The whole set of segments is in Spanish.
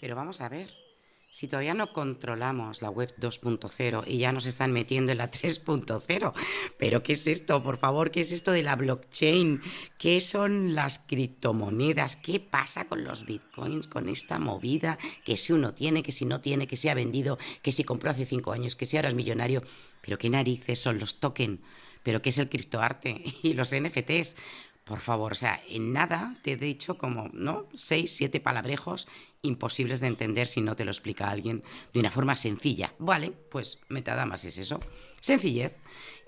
Pero vamos a ver, si todavía no controlamos la web 2.0 y ya nos están metiendo en la 3.0, pero ¿qué es esto? Por favor, ¿qué es esto de la blockchain? ¿Qué son las criptomonedas? ¿Qué pasa con los bitcoins, con esta movida? Que si uno tiene, que si no tiene, que si ha vendido, que si compró hace cinco años, que si ahora es millonario. Pero ¿qué narices son los tokens? ¿Pero qué es el criptoarte? Y los NFTs. Por favor, o sea, en nada te he dicho como, ¿no? Seis, siete palabrejos imposibles de entender si no te lo explica alguien de una forma sencilla. Vale, pues Metadamas es eso. Sencillez.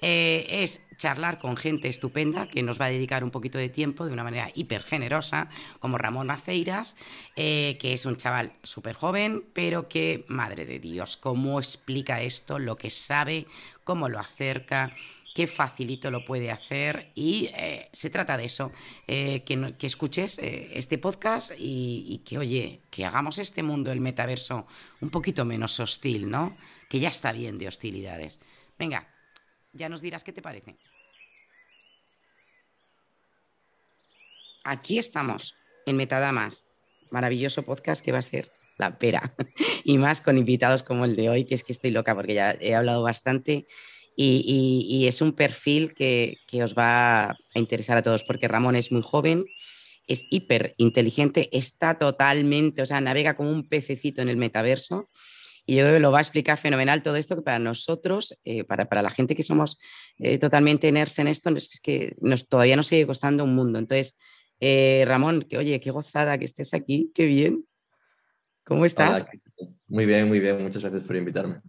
Eh, es charlar con gente estupenda que nos va a dedicar un poquito de tiempo de una manera hiper generosa, como Ramón Maceiras, eh, que es un chaval súper joven, pero que, madre de Dios, cómo explica esto, lo que sabe, cómo lo acerca qué facilito lo puede hacer y eh, se trata de eso, eh, que, escuches eh, este podcast y, y, que, oye, que hagamos este mundo, el metaverso, un poquito menos hostil, ¿no? Que ya está bien de hostilidades. Venga, ya nos dirás qué te parece. Aquí estamos, en Metadamas, maravilloso podcast que va a ser la pera, y más con invitados como el de hoy, que es que estoy loca porque ya he hablado bastante y, es un perfil que, os va a interesar a todos porque Ramón es muy joven, es hiper inteligente, está totalmente, o sea, navega como un pececito en el metaverso. Y yo creo que lo va a explicar fenomenal todo esto, que para nosotros, eh, para, para, la gente que somos eh, totalmente nerds en esto, es que nos, todavía nos sigue costando un mundo. Entonces, eh, Ramón, que oye, qué gozada que estés aquí, qué bien. ¿Cómo estás? muy bien, muy bien. Muchas gracias por invitarme.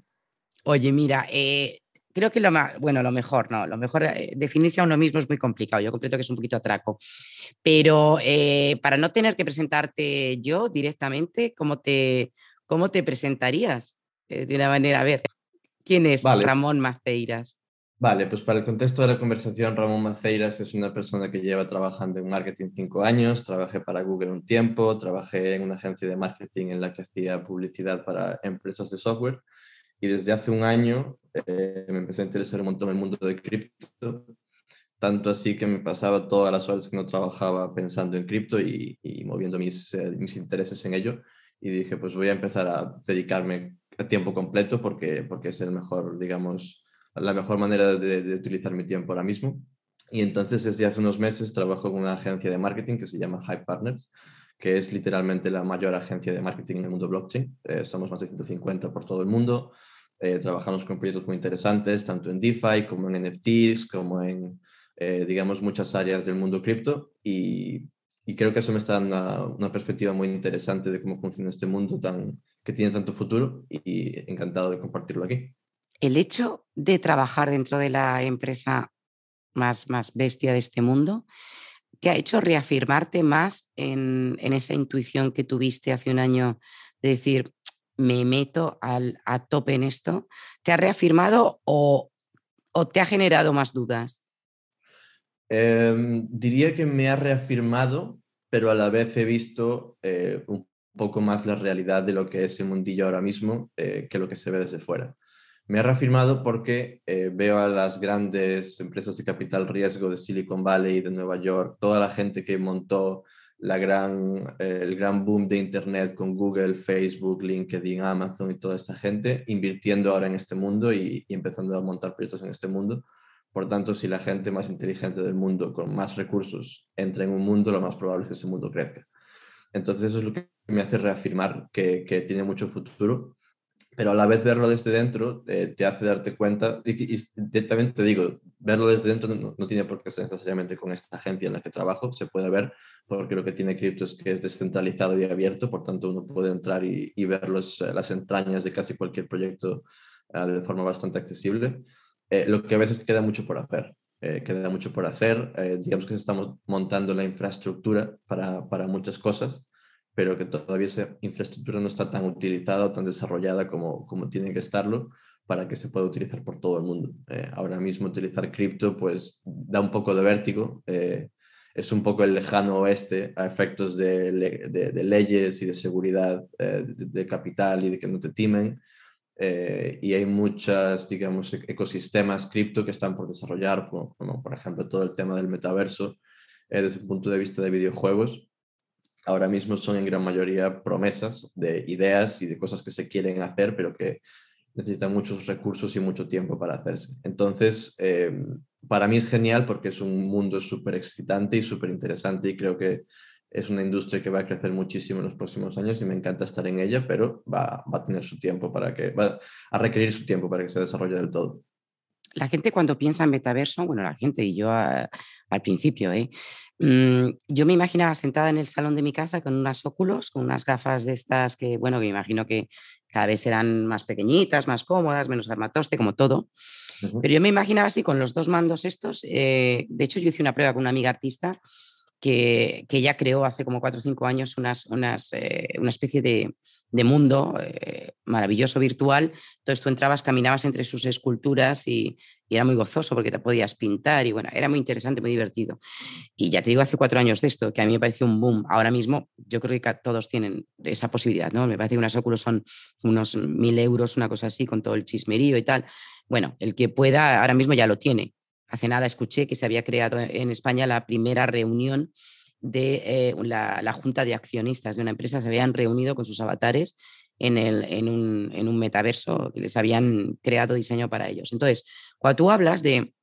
Oye, mira, creo que lo más, bueno, lo mejor, no, lo mejor, eh, definirse a uno mismo es muy complicado, yo completo que es un poquito atraco, pero eh, para no tener que presentarte yo directamente, ¿cómo te, cómo te presentarías? Eh, de una manera, a ver, ¿quién es Ramón Maceiras? Vale, pues para el contexto de la conversación, Ramón Maceiras es una persona que lleva trabajando en marketing cinco años, trabajé para Google un tiempo, trabajé en una agencia de marketing en la que hacía publicidad para empresas de software y desde hace un año eh, me empecé a interesar un montón el mundo de cripto, tanto así que me pasaba todas las horas que no trabajaba pensando en cripto y, moviendo mis, eh, mis intereses en ello. Y dije, pues voy a empezar a dedicarme a tiempo completo porque, porque es el mejor, digamos, la mejor manera de, de utilizar mi tiempo ahora mismo. Y entonces desde hace unos meses trabajo en una agencia de marketing que se llama Hype Partners, que es literalmente la mayor agencia de marketing en el mundo blockchain. Eh, somos más de 150 por todo el mundo. Eh, trabajamos con proyectos muy interesantes, tanto en DeFi como en NFTs, como en, eh, digamos, muchas áreas del mundo cripto. Y, creo que eso me está dando una, perspectiva muy interesante de cómo funciona este mundo tan, que tiene tanto futuro y encantado de compartirlo aquí. El hecho de trabajar dentro de la empresa más, más bestia de este mundo, ¿te ha hecho reafirmarte más en, en esa intuición que tuviste hace un año de decir, me meto al, a tope en esto, ¿te ha reafirmado o, te ha generado más dudas? Em, diría que me ha reafirmado, pero a la vez he visto eh, un poco más la realidad de lo que es el mundillo ahora mismo eh, que lo que se ve desde fuera. Me ha reafirmado porque eh, veo a las grandes empresas de capital riesgo de Silicon Valley, de Nueva York, toda la gente que montó la gran, eh, el gran boom de Internet con Google, Facebook, LinkedIn, Amazon y toda esta gente, invirtiendo ahora en este mundo y, empezando a montar proyectos en este mundo. Por tanto, si la gente más inteligente del mundo, con más recursos, entra en un mundo, lo más probable es que ese mundo crezca. Entonces, eso es lo que me hace reafirmar que, que tiene mucho futuro pero a la vez verlo desde dentro eh, te hace darte cuenta, y, directamente te digo, verlo desde dentro no, tiene por qué ser necesariamente con esta agencia en la que trabajo, se puede ver, porque lo que tiene cripto es que es descentralizado y abierto, por tanto uno puede entrar y, ver los, eh, las entrañas de casi cualquier proyecto eh, de forma bastante accesible. lo que a veces queda mucho por hacer. queda mucho por hacer. digamos que estamos montando la infraestructura para, para muchas cosas, pero que todavía esa infraestructura no está tan utilizada o tan desarrollada como, como tiene que estarlo para que se pueda utilizar por todo el mundo. Eh, ahora mismo utilizar cripto pues da un poco de vértigo, eh, es un poco el lejano oeste a efectos de, de, leyes y de seguridad eh, de, capital y de que no te timen. y hay muchas, digamos, e-, ecosistemas cripto que están por desarrollar, como por ejemplo todo el tema del metaverso desde el punto de vista de videojuegos, ahora mismo son en gran mayoría promesas de ideas y de cosas que se quieren hacer, pero que necesitan muchos recursos y mucho tiempo para hacerse. Entonces, em, para mí es genial porque es un mundo súper excitante y súper interesante y creo que es una industria que va a crecer muchísimo en los próximos años y me encanta estar en ella, pero va, a tener su tiempo para que, va a requerir su tiempo para que se desarrolle del todo la gente cuando piensa en metaverso, bueno, la gente y yo al principio, ¿eh? Mm, yo me imaginaba sentada en el salón de mi casa con unas óculos, con unas gafas de estas que, bueno, que me imagino que cada vez serán más pequeñitas, más cómodas, menos armatoste, como todo. Pero yo me imaginaba así con los dos mandos estos. Eh, de hecho, yo hice una prueba con una amiga artista que, que ella creó hace como cuatro o cinco años unas, unas, eh, una especie de, de mundo eh, maravilloso virtual. Entonces tú entrabas, caminabas entre sus esculturas y, era muy gozoso porque te podías pintar y bueno, era muy interesante, muy divertido. Y ya te digo, hace cuatro años de esto, que a mí me pareció un boom. Ahora mismo yo creo que todos tienen esa posibilidad, ¿no? Me parece que unas óculos son unos mil euros, una cosa así, con todo el chismerío y tal. Bueno, el que pueda, ahora mismo ya lo tiene. Hace nada escuché que se había creado en España la primera reunión de eh, la, junta de accionistas de una empresa se habían reunido con sus avatares en, el, en, un, en un metaverso que les habían creado diseño para ellos. Entonces, cuando tú hablas de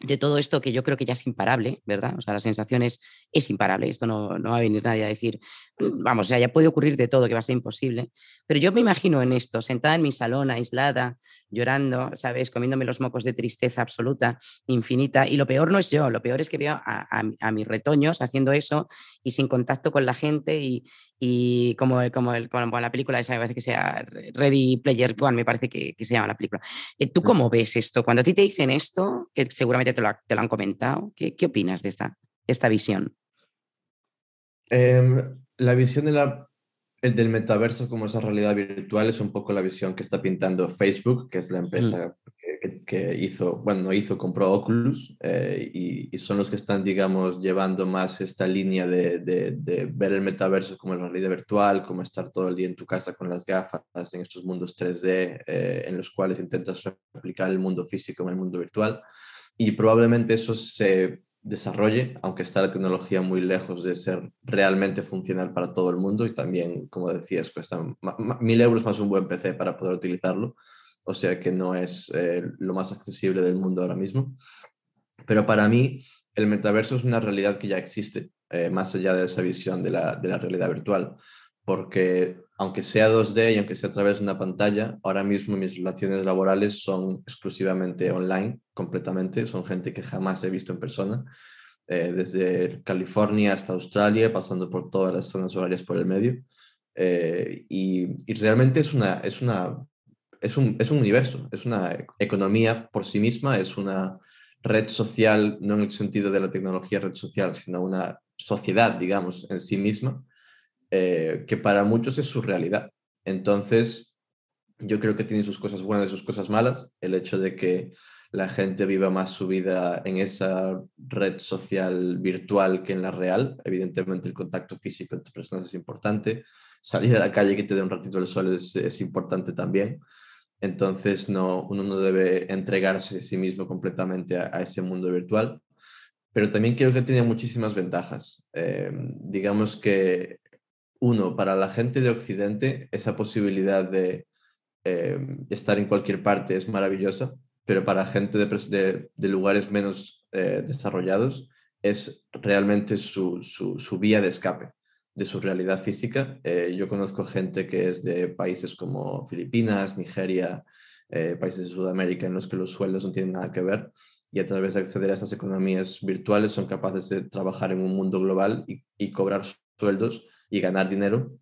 de todo esto que yo creo que ya es imparable, ¿verdad? O sea, la sensación es, es imparable, esto no, no, va a venir nadie a decir, mm, vamos, o sea, ya puede ocurrir de todo, que va a ser imposible, pero yo me imagino en esto, sentada en mi salón, aislada, llorando, ¿sabes? Comiéndome los mocos de tristeza absoluta, infinita, y lo peor no es yo, lo peor es que veo a, a, mis retoños haciendo eso y sin contacto con la gente y, y como, como, el, como la película esa, me parece que sea Ready Player One, me parece que, que se llama la película. Eh, ¿Tú cómo ves esto? Cuando a ti te dicen esto, que seguramente te lo, te lo han comentado, ¿qué, ¿qué, opinas de esta, esta visión? Eh, la visión de la, del metaverso como esa realidad virtual es un poco la visión que está pintando Facebook, que es la empresa que, hizo, bueno, no hizo, compró Oculus eh, y, son los que están, digamos, llevando más esta línea de, de, ver el metaverso como la realidad virtual, como estar todo el día en tu casa con las gafas en estos mundos 3D eh, en los cuales intentas replicar el mundo físico en el mundo virtual. Y probablemente eso se desarrolle, aunque está la tecnología muy lejos de ser realmente funcional para todo el mundo y también, como decías, cuesta mil euros más un buen PC para poder utilizarlo o sea que no es eh, lo más accesible del mundo ahora mismo. Pero para mí, el metaverso es una realidad que ya existe, eh, más allá de esa visión de la realidad virtual, porque aunque sea 2D y aunque sea a través de una pantalla, ahora mismo mis relaciones laborales son exclusivamente online, completamente, son gente que jamás he visto en persona. Eh, desde California hasta Australia, pasando por todas las zonas horarias por el medio. y, y, realmente es una, es una es un, es un universo, es una economía por sí misma, es una red social, no en el sentido de la tecnología red social, sino una sociedad, digamos, en sí misma, eh, que para muchos es su realidad. Entonces, yo creo que tiene sus cosas buenas y sus cosas malas. El hecho de que la gente viva más su vida en esa red social virtual que en la real. Evidentemente, el contacto físico entre personas es importante. Salir a la calle que te dé un ratito el sol es, importante también. Entonces, no, uno no debe entregarse a sí mismo completamente a, ese mundo virtual. Pero también creo que tiene muchísimas ventajas. Eh, digamos que, uno, para la gente de Occidente, esa posibilidad de eh, estar en cualquier parte es maravillosa, pero para gente de, de, lugares menos eh, desarrollados es realmente su, su, su vía de escape de su realidad física. Eh, yo conozco gente que es de países como Filipinas, Nigeria, eh, países de Sudamérica en los que los sueldos no tienen nada que ver y a través de acceder a esas economías virtuales son capaces de trabajar en un mundo global y, cobrar sueldos y ganar dinero,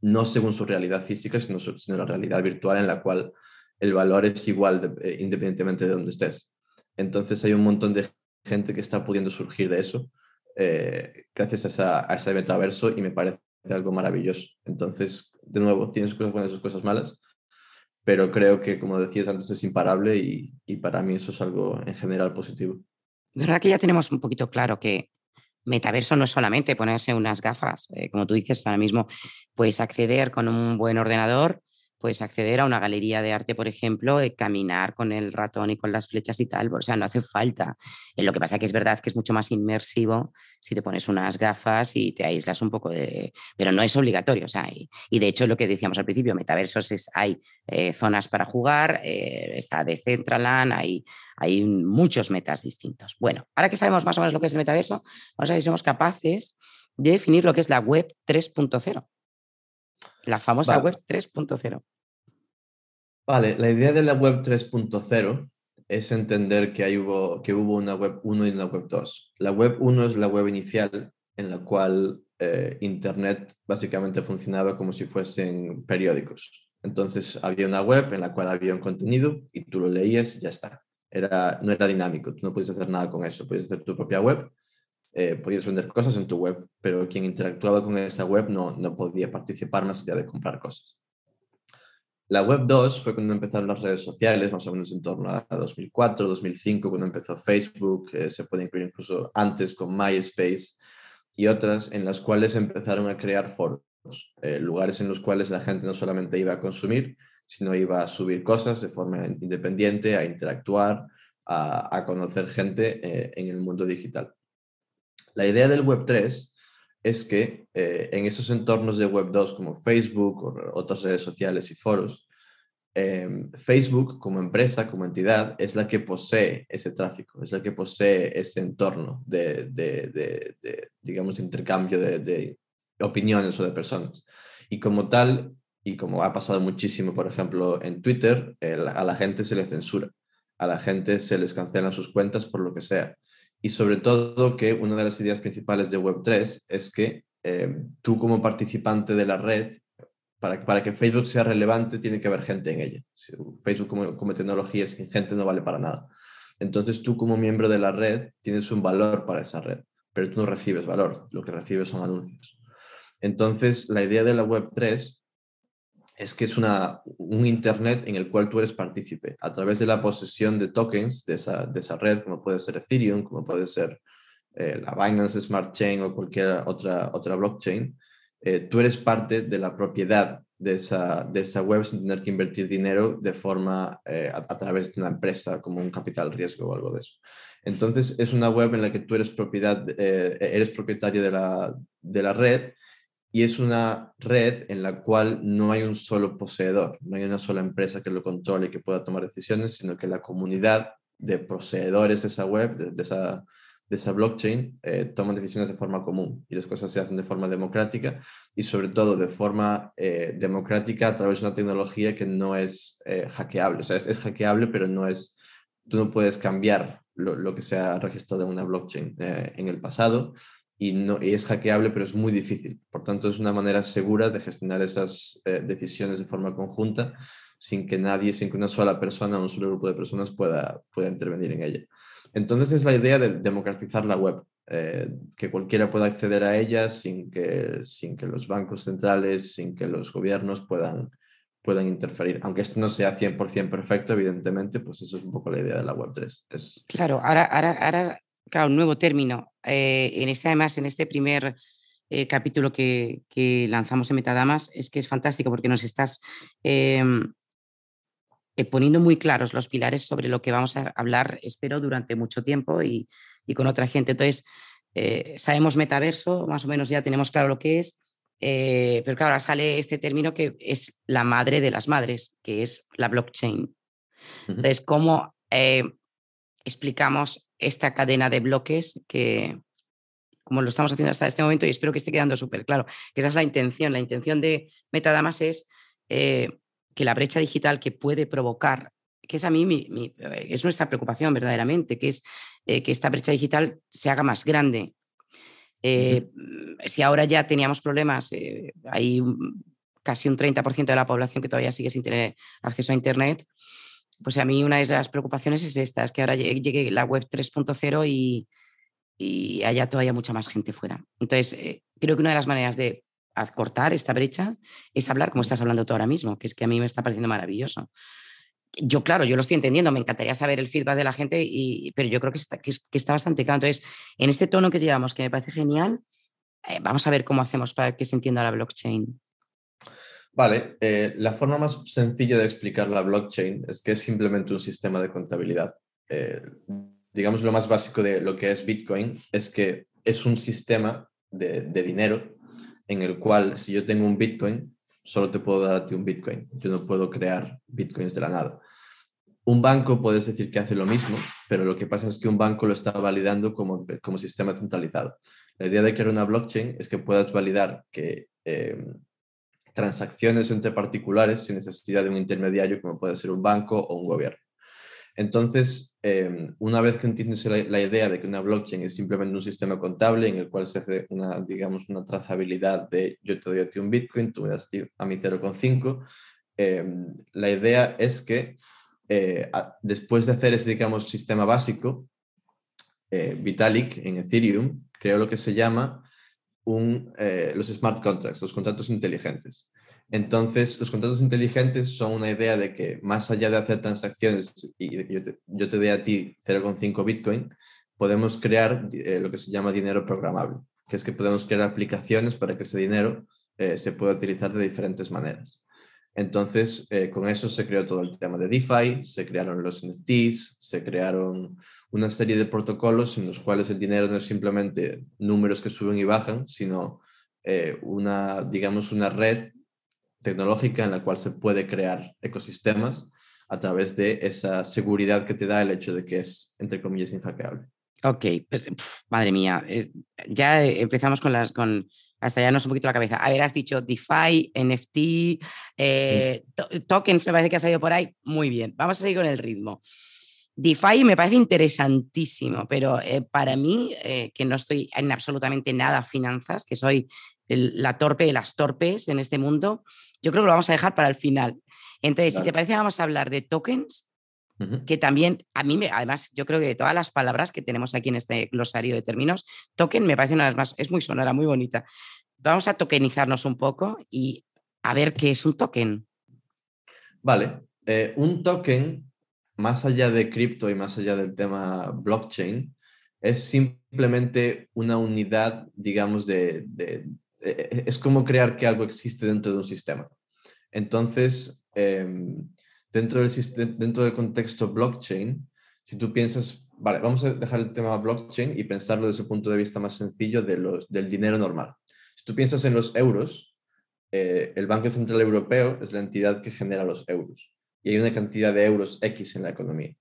no según su realidad física, sino, sino la realidad virtual en la cual el valor es igual eh, independientemente de donde estés. Entonces hay un montón de gente que está pudiendo surgir de eso eh, gracias a, ese metaverso y me parece algo maravilloso. Entonces, de nuevo, tiene sus cosas buenas y cosas malas, pero creo que, como decías antes, es imparable y, para mí eso es algo en general positivo. ¿Verdad que ya tenemos un poquito claro que metaverso no es solamente ponerse unas gafas? Eh, como tú dices, ahora mismo puedes acceder con un buen ordenador pues acceder a una galería de arte, por ejemplo, eh, caminar con el ratón y con las flechas y tal, o sea, no hace falta. Eh, lo que pasa que es verdad que es mucho más inmersivo si te pones unas gafas y te aíslas un poco de... Pero no es obligatorio, o sea, y, de hecho lo que decíamos al principio, metaversos es, hay eh, zonas para jugar, está Decentraland, hay, hay muchos metas distintos. Bueno, ahora que sabemos más o menos lo que es el metaverso, vamos a ver si somos capaces de definir lo que es la web 3.0. La famosa web 3.0. Vale, la idea de la web 3.0 es entender que, hay hubo, que hubo una web 1 y una web 2. La web 1 es la web inicial en la cual eh, Internet básicamente funcionaba como si fuesen periódicos. Entonces había una web en la cual había un contenido y tú lo leías y ya está. Era, no era dinámico, tú no podías hacer nada con eso, podías hacer tu propia web eh, podías vender cosas en tu web, pero quien interactuaba con esa web no, no podía participar más allá de comprar cosas. La web 2 fue cuando empezaron las redes sociales, más o menos en torno a 2004, 2005, cuando empezó Facebook, eh, se puede incluir incluso antes con MySpace y otras en las cuales empezaron a crear foros, eh, lugares en los cuales la gente no solamente iba a consumir, sino iba a subir cosas de forma independiente, a interactuar, a, a conocer gente en el mundo digital. La idea del Web3 es que eh, en esos entornos de Web 2 como Facebook o otras redes sociales y foros, em, Facebook como empresa, como entidad, es la que posee ese tráfico, es la que posee ese entorno de, digamos, intercambio de, opiniones o de personas. Y como tal, y como ha pasado muchísimo, por ejemplo, en Twitter, a la gente se le censura, a la gente se les cancelan sus cuentas por lo que sea y sobre todo que una de las ideas principales de Web3 es que eh, tú como participante de la red, para, para que Facebook sea relevante, tiene que haber gente en ella. Facebook como, como tecnología es gente no vale para nada. Entonces tú como miembro de la red tienes un valor para esa red, pero tú no recibes valor, lo que recibes son anuncios. Entonces la idea de la Web3 es que es una, un Internet en el cual tú eres partícipe a través de la posesión de tokens de esa, de esa red, como puede ser Ethereum, como puede ser eh, la Binance Smart Chain o cualquier otra, otra blockchain. Eh, tú eres parte de la propiedad de esa, de esa web sin tener que invertir dinero de forma eh, a, a, través de una empresa como un capital riesgo o algo de eso. Entonces es una web en la que tú eres, propiedad, eres propietario de la, de la red y es una red en la cual no hay un solo poseedor, no hay una sola empresa que lo controle y que pueda tomar decisiones, sino que la comunidad de poseedores de esa web, de, esa, de esa blockchain, eh, toman decisiones de forma común y las cosas se hacen de forma democrática y sobre todo de forma eh, democrática a través de una tecnología que no es eh, hackeable. O sea, es, hackeable, pero no es, tú no puedes cambiar lo, lo que se ha registrado en una blockchain en el pasado y, no, es hackeable, pero es muy difícil. Por tanto, es una manera segura de gestionar esas eh, decisiones de forma conjunta sin que nadie, sin que una sola persona o un solo grupo de personas pueda, pueda intervenir en ella. Entonces es la idea de democratizar la web, eh, que cualquiera pueda acceder a ella sin que, sin que los bancos centrales, sin que los gobiernos puedan, puedan interferir. Aunque esto no sea 100% perfecto, evidentemente, pues eso es un poco la idea de la web 3. Es... Claro, ahora, ahora, ahora claro, un nuevo término. Eh, en este, además, en este primer eh, capítulo que, lanzamos en Metadamas, es que es fantástico porque nos estás em, eh, poniendo muy claros los pilares sobre lo que vamos a hablar, espero, durante mucho tiempo y, con otra gente. Entonces, sabemos metaverso, más o menos ya tenemos claro lo que es. pero claro, ahora sale este término que es la madre de las madres, que es la blockchain. Entonces, ¿cómo explicamos esta cadena de bloques que, como lo estamos haciendo hasta este momento, y espero que esté quedando súper claro, que esa es la intención. La intención de Metadamas es eh, que la brecha digital que puede provocar, que es a mí mi, eh, es nuestra preocupación verdaderamente, que es eh, que esta brecha digital se haga más grande. Si ahora ya teníamos problemas, hay casi un 30% de la población que todavía sigue sin tener acceso a Internet, pues a mí una de las preocupaciones es esta, es que ahora llegue la web 3.0 y, y, haya todavía mucha más gente fuera. Entonces, eh, creo que una de las maneras de cortar esta brecha es hablar como estás hablando tú ahora mismo, que es que a mí me está pareciendo maravilloso. Yo, claro, yo lo estoy entendiendo, me encantaría saber el feedback de la gente, pero yo creo que está, que, está bastante claro. Entonces, en este tono que llevamos, que me parece genial, eh, vamos a ver cómo hacemos para que se entienda la blockchain. Vale, eh, la forma más sencilla de explicar la blockchain es que es simplemente un sistema de contabilidad. Eh, digamos, lo más básico de lo que es Bitcoin es que es un sistema de, de, dinero en el cual si yo tengo un Bitcoin, solo te puedo dar a ti un Bitcoin. Yo no puedo crear Bitcoins de la nada. Un banco puedes decir que hace lo mismo, pero lo que pasa es que un banco lo está validando como, como sistema centralizado. La idea de crear una blockchain es que puedas validar que eh, transacciones entre particulares sin necesidad de un intermediario como puede ser un banco o un gobierno. Entonces, eh, una vez que entiendes la, idea de que una blockchain es simplemente un sistema contable en el cual se hace una, digamos, una trazabilidad de yo te doy a ti un Bitcoin, tú me das a mí 0,5, eh, la idea es que después de hacer ese, digamos, sistema básico, Vitalik en Ethereum creo lo que se llama un, eh, los smart contracts, los contratos inteligentes. Entonces, los contratos inteligentes son una idea de que más allá de hacer transacciones y yo te, yo te dé a ti 0,5 Bitcoin, podemos crear eh, lo que se llama dinero programable, que es que podemos crear aplicaciones para que ese dinero eh, se pueda utilizar de diferentes maneras. Entonces, con eso se creó todo el tema de DeFi, se crearon los NFTs, se crearon una serie de protocolos en los cuales el dinero no es simplemente números que suben y bajan, sino eh, una, digamos, una red tecnológica en la cual se puede crear ecosistemas a través de esa seguridad que te da el hecho de que es, entre comillas, inhackeable. Ok, pues madre mía, ya empezamos con las, con, hasta ya nos un poquito la cabeza. A ver, has dicho DeFi, NFT, eh, tokens, me parece que ha salido por ahí. Muy bien, vamos a seguir con el ritmo. DeFi me parece interesantísimo, pero eh, para mí, eh, que no estoy en absolutamente nada finanzas, que soy la torpe de las torpes en este mundo, yo creo que lo vamos a dejar para el final. Entonces, si te parece, vamos a hablar de tokens, que también, a mí, me, además, yo creo que de todas las palabras que tenemos aquí en este glosario de términos, token me parece una de las más, es muy sonora, muy bonita. Vamos a tokenizarnos un poco y a ver qué es un token. Vale, eh, un token más allá de cripto y más allá del tema blockchain, es simplemente una unidad, digamos, de, e, e, es como crear que algo existe dentro de un sistema. Entonces, em, dentro, del, dentro del contexto blockchain, si tú piensas, vale, vamos a dejar el tema blockchain y pensarlo desde el punto de vista más sencillo de los, del dinero normal. Si tú piensas en los euros, eh, el Banco Central Europeo es la entidad que genera los euros y hay una cantidad de euros X en la economía.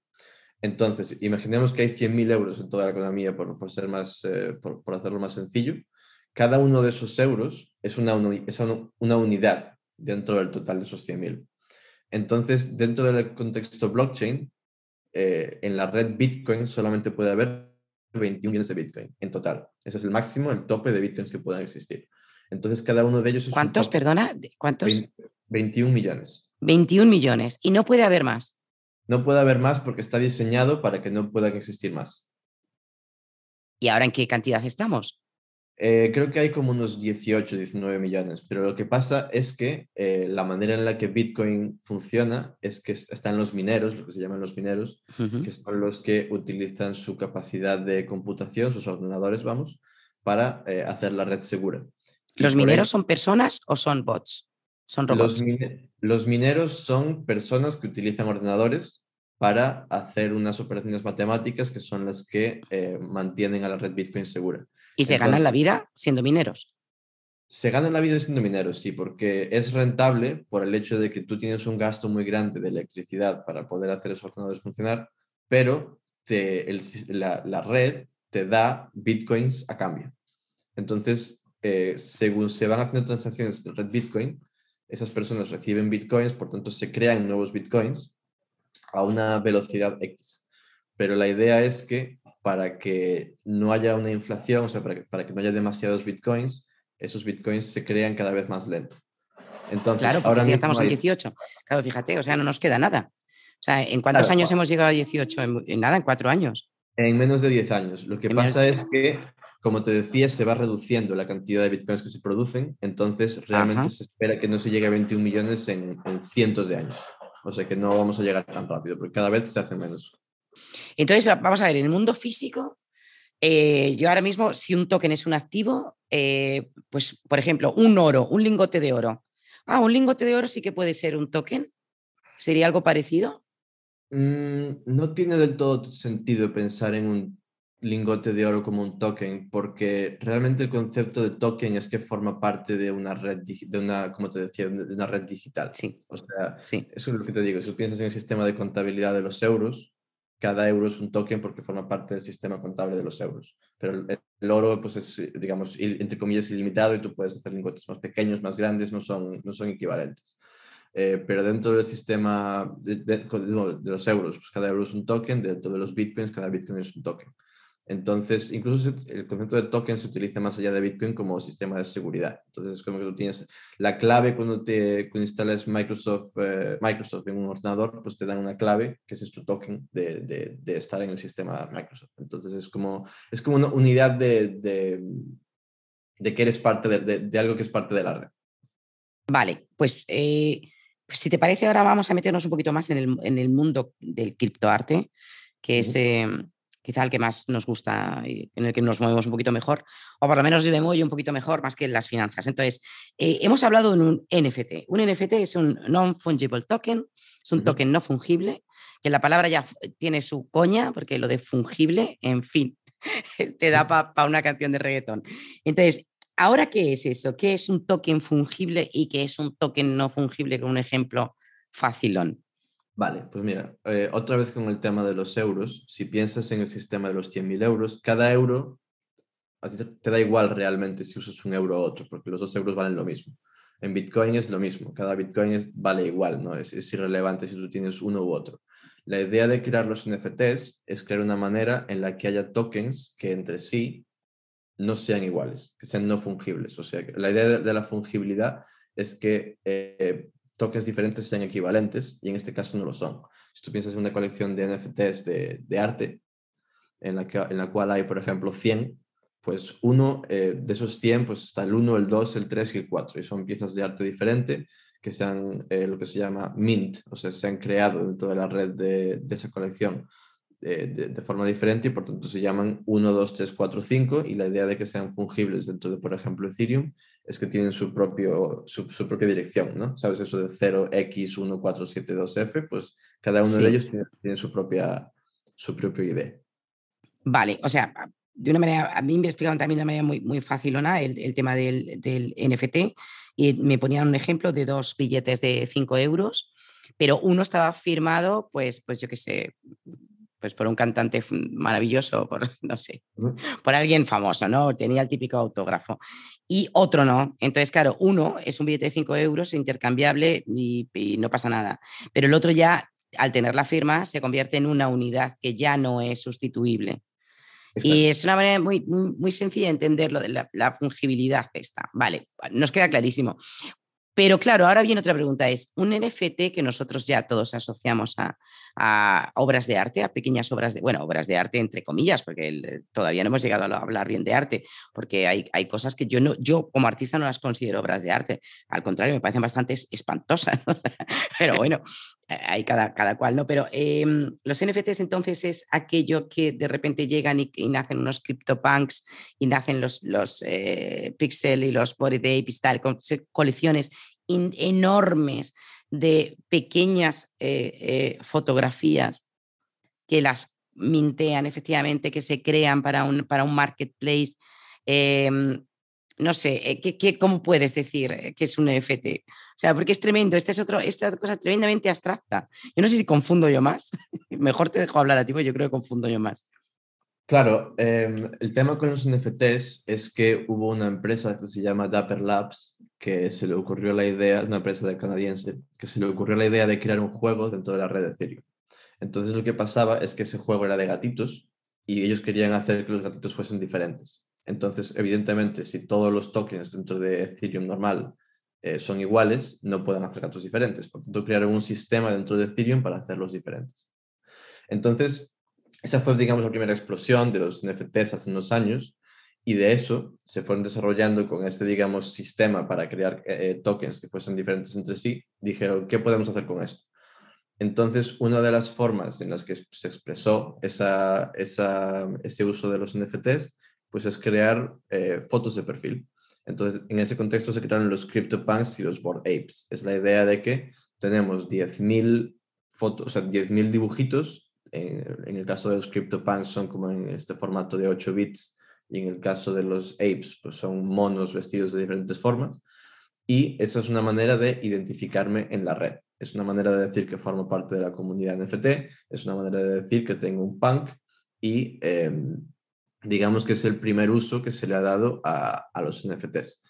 Entonces, imaginemos que hay 100.000 euros en toda la economía, por, por ser más, eh, por, por, hacerlo más sencillo. Cada uno de esos euros es una, es una unidad dentro del total de esos 100.000. Entonces, dentro del contexto blockchain, eh, en la red Bitcoin solamente puede haber 21 millones de Bitcoin en total. Ese es el máximo, el tope de Bitcoins que puedan existir. Entonces, cada uno de ellos es ¿Cuántos, perdona? ¿Cuántos? 21 millones. 21 millones y no puede haber más. No puede haber más porque está diseñado para que no puedan existir más. ¿Y ahora en qué cantidad estamos? Eh, creo que hay como unos 18, 19 millones, pero lo que pasa es que eh, la manera en la que Bitcoin funciona es que están los mineros, lo que se llaman los mineros, que son los que utilizan su capacidad de computación, sus ordenadores, vamos, para eh, hacer la red segura. ¿Los mineros son personas o son bots? Son robots. Los, mineros son personas que utilizan ordenadores para hacer unas operaciones matemáticas que son las que eh, mantienen a la red Bitcoin segura. ¿Y se ganan la vida siendo mineros? Se ganan la vida siendo mineros, sí, porque es rentable por el hecho de que tú tienes un gasto muy grande de electricidad para poder hacer esos ordenadores funcionar, pero la, red te da bitcoins a cambio. Entonces, eh, según se van haciendo transacciones en red Bitcoin, esas personas reciben bitcoins, por tanto se crean nuevos bitcoins a una velocidad X. Pero la idea es que para que no haya una inflación, o sea, para que, para que no haya demasiados bitcoins, esos bitcoins se crean cada vez más lento. Entonces, claro, ahora si ya estamos en 18. Claro, fíjate, o sea, no nos queda nada. O sea, ¿en cuántos años hemos llegado a 18? En, nada, en cuatro años. En menos de 10 años. Lo que pasa es que como te decía, se va reduciendo la cantidad de bitcoins que se producen, entonces realmente se espera que no se llegue a 21 millones en, cientos de años. O sea que no vamos a llegar tan rápido, porque cada vez se hace menos. Entonces, vamos a ver, en el mundo físico, eh, yo ahora mismo, si un token es un activo, eh, pues, por ejemplo, un oro, un lingote de oro, Ah, un lingote de oro sí que puede ser un token. ¿Sería algo parecido? Mm, no tiene del todo sentido pensar en un lingote de oro como un token, porque realmente el concepto de token es que forma parte de una red, de una, como te decía, de una red digital. Sí. O sea, Sí. eso es lo que te digo. Si piensas en el sistema de contabilidad de los euros, cada euro es un token porque forma parte del sistema contable de los euros. Pero el, el oro, pues es, digamos, entre comillas, ilimitado y tú puedes hacer lingotes más pequeños, más grandes, no son, no son equivalentes. Eh, pero dentro del sistema de, de los euros, pues cada euro es un token, dentro de los bitcoins, cada bitcoin es un token. Entonces, incluso el concepto de token se utiliza más allá de Bitcoin como sistema de seguridad. Entonces, es como que tú tienes la clave cuando te cuando instalas Microsoft, eh, Microsoft en un ordenador, pues te dan una clave, que ese es tu token de, de- de estar en el sistema Microsoft. Entonces, es como, es como una unidad de, de, de que eres parte de, algo que es parte de la red. Vale, pues, eh, pues si te parece, ahora vamos a meternos un poquito más en el, en el mundo del criptoarte, que es eh, quizá el que más nos gusta y en el que nos movemos un poquito mejor, o por lo menos yo me muevo un poquito mejor más que en las finanzas. Entonces, eh, hemos hablado de un NFT. Un NFT es un non-fungible token, es un token no fungible, que la palabra ya tiene su coña, porque lo de fungible, en fin, te da para una canción de reggaetón. Entonces, ¿ahora qué es eso? ¿Qué es un token fungible y qué es un token no fungible? Con un ejemplo facilón. Vale, pues mira, eh, otra vez con el tema de los euros, si piensas en el sistema de los 100.000 euros, cada euro a ti te, da igual realmente si usas un euro u otro, porque los dos euros valen lo mismo. En Bitcoin es lo mismo, cada Bitcoin es- vale igual, ¿no? Es, es irrelevante si tú tienes uno u otro. La idea de crear los NFTs es crear una manera en la que haya tokens que entre sí no sean iguales, que sean no fungibles. O sea, la idea de, de la fungibilidad es que eh, tokens diferentes sean equivalentes y en este caso no lo son. Si tú piensas en una colección de NFTs de, de arte, en la, que, en la cual hay, por ejemplo, 100, pues uno eh, de esos 100, pues está el 1, el 2, el 3 y el 4. Y son piezas de arte diferente que se han, eh, lo que se llama mint, o sea, se han creado dentro de la red de esa colección de, de, de, forma diferente y por tanto se llaman 1, 2, 3, 4, 5 y la idea de que sean fungibles dentro de, por ejemplo, Ethereum es que tienen su, propio, su, su propia dirección, ¿no? ¿Sabes eso de 0x1472f? Pues cada uno sí. de ellos tiene, tiene, su, propia, su propio ID. Vale, o sea, de una manera, a mí me explicaban también de una manera muy, muy facilona el, el tema del, del, NFT y me ponían un ejemplo de dos billetes de 5 euros, pero uno estaba firmado, pues, pues yo qué sé, pues por un cantante maravilloso, por, no sé, por alguien famoso, ¿no? Tenía el típico autógrafo. Y otro no. Entonces, claro, uno es un billete de 5 euros intercambiable y, y no pasa nada. Pero el otro ya, al tener la firma, se convierte en una unidad que ya no es sustituible. Y es una manera muy, muy, muy, sencilla de entender lo de la, la fungibilidad esta. Vale, nos queda clarísimo. Pero claro, ahora viene otra pregunta, es un NFT que nosotros ya todos asociamos a, a, obras de arte, a pequeñas obras de, bueno, obras de arte entre comillas, porque el, todavía no hemos llegado a hablar bien de arte, porque hay, hay, cosas que yo, no, yo como artista no las considero obras de arte, al contrario, me parecen bastante espantosas, pero bueno, hay cada, cada cual, ¿no? Pero eh, los NFTs entonces es aquello que de repente llegan y, y nacen unos CryptoPunks y nacen los, los eh, Pixel y los Body Apes y tal, colecciones enormes de pequeñas eh, eh, fotografías que las mintean efectivamente, que se crean para un, para un marketplace. Eh, no sé, eh, ¿qué, qué, cómo puedes decir que es un NFT? O sea, porque es tremendo, esta es otro, esta cosa tremendamente abstracta. Yo no sé si confundo yo más. Mejor te dejo hablar a ti, porque yo creo que confundo yo más. Claro, eh, el tema con los NFTs es que hubo una empresa que se llama Dapper Labs que se le ocurrió la idea, una empresa de canadiense, que se le ocurrió la idea de crear un juego dentro de la red de Ethereum. Entonces lo que pasaba es que ese juego era de gatitos y ellos querían hacer que los gatitos fuesen diferentes. Entonces, evidentemente, si todos los tokens dentro de Ethereum normal eh, son iguales, no pueden hacer gatos diferentes. Por tanto, crearon un sistema dentro de Ethereum para hacerlos diferentes. Entonces, esa fue, digamos, la primera explosión de los NFTs hace unos años y de eso se fueron desarrollando con ese, digamos, sistema para crear eh, tokens que fuesen diferentes entre sí. Dijeron, ¿qué podemos hacer con esto? Entonces, una de las formas en las que se expresó esa, esa, ese uso de los NFTs, pues es crear eh, fotos de perfil. Entonces, en ese contexto se crearon los CryptoPunks y los Bored Apes. Es la idea de que tenemos 10.000 fotos, o sea, 10.000 dibujitos. En, el caso de los CryptoPunks son como en este formato de 8 bits y en el caso de los apes pues son monos vestidos de diferentes formas. Y esa es una manera de identificarme en la red. Es una manera de decir que formo parte de la comunidad NFT, es una manera de decir que tengo un punk y em, digamos que es el primer uso que se le ha dado a, a los NFTs.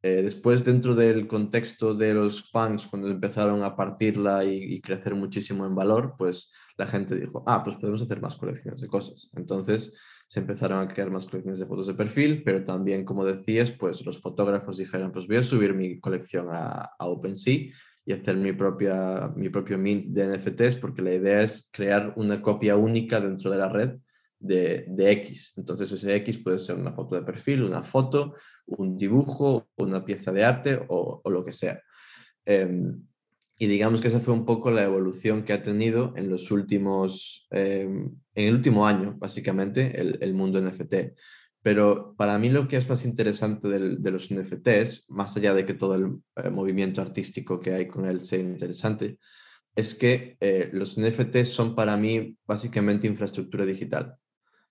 Eh, después, dentro del contexto de los punks, cuando empezaron a partirla y, crecer muchísimo en valor, pues la gente dijo, ah, pues podemos hacer más colecciones de cosas. Entonces se empezaron a crear más colecciones de fotos de perfil, pero también, como decías, pues los fotógrafos dijeron, pues voy a subir mi colección a, a OpenSea y hacer mi, propia, mi propio mint de NFTs, porque la idea es crear una copia única dentro de la red de, X. Entonces ese X puede ser una foto de perfil, una foto, un dibujo, una pieza de arte o, lo que sea. Em, y digamos que esa fue un poco la evolución que ha tenido en los últimos, em, en el último año, básicamente, el, el, mundo NFT. Pero para mí lo que es más interesante de los NFTs, más allá de que todo el eh, movimiento artístico que hay con él sea interesante, es que eh, los NFTs son para mí básicamente infraestructura digital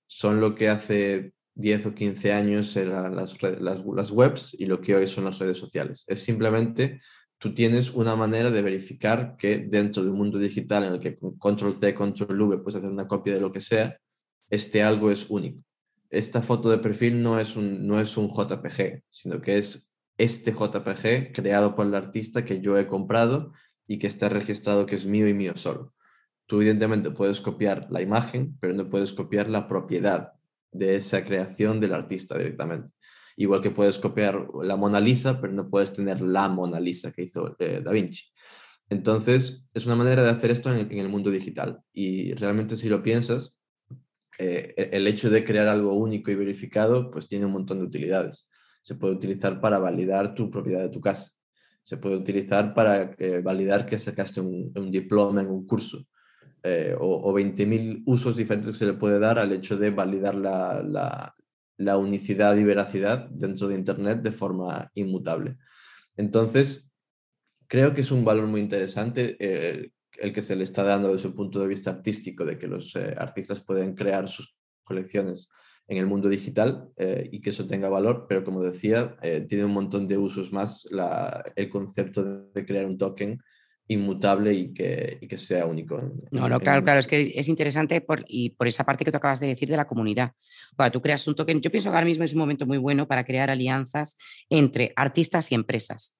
son lo que hace 10 o 15 años eran las, las, webs y lo que hoy son las redes sociales. Es simplemente tú tienes una manera de verificar que dentro de un mundo digital en el que con control C, control V puedes hacer una copia de lo que sea, este algo es único. Esta foto de perfil no es un, no es un JPG, sino que es este JPG creado por el artista que yo he comprado y que está registrado que es mío y mío solo. Tú evidentemente puedes copiar la imagen, pero no puedes copiar la propiedad de esa creación del artista directamente. Igual que puedes copiar la Mona Lisa, pero no puedes tener la Mona Lisa que hizo eh, Da Vinci. Entonces, es una manera de hacer esto en el, mundo digital. Y realmente si lo piensas, eh, e, el hecho de crear algo único y verificado, pues tiene un montón de utilidades. Se puede utilizar para validar tu propiedad de tu casa. Se puede utilizar para eh, validar que sacaste un, un diploma en un curso eh, o, 20.000 usos diferentes que se le puede dar al hecho de validar la, unicidad y veracidad dentro de Internet de forma inmutable. Entonces, creo que es un valor muy interesante eh, el que se le está dando desde un punto de vista artístico, de que los eh, artistas pueden crear sus colecciones en el mundo digital y que eso tenga valor, pero como decía, tiene un montón de usos más el concepto de crear un token inmutable y que, que sea único. no, no, claro, claro, es que es interesante por, y por esa parte que tú acabas de decir de la comunidad. Cuando tú creas un token, yo pienso que ahora mismo es un momento muy bueno para crear alianzas entre artistas y empresas.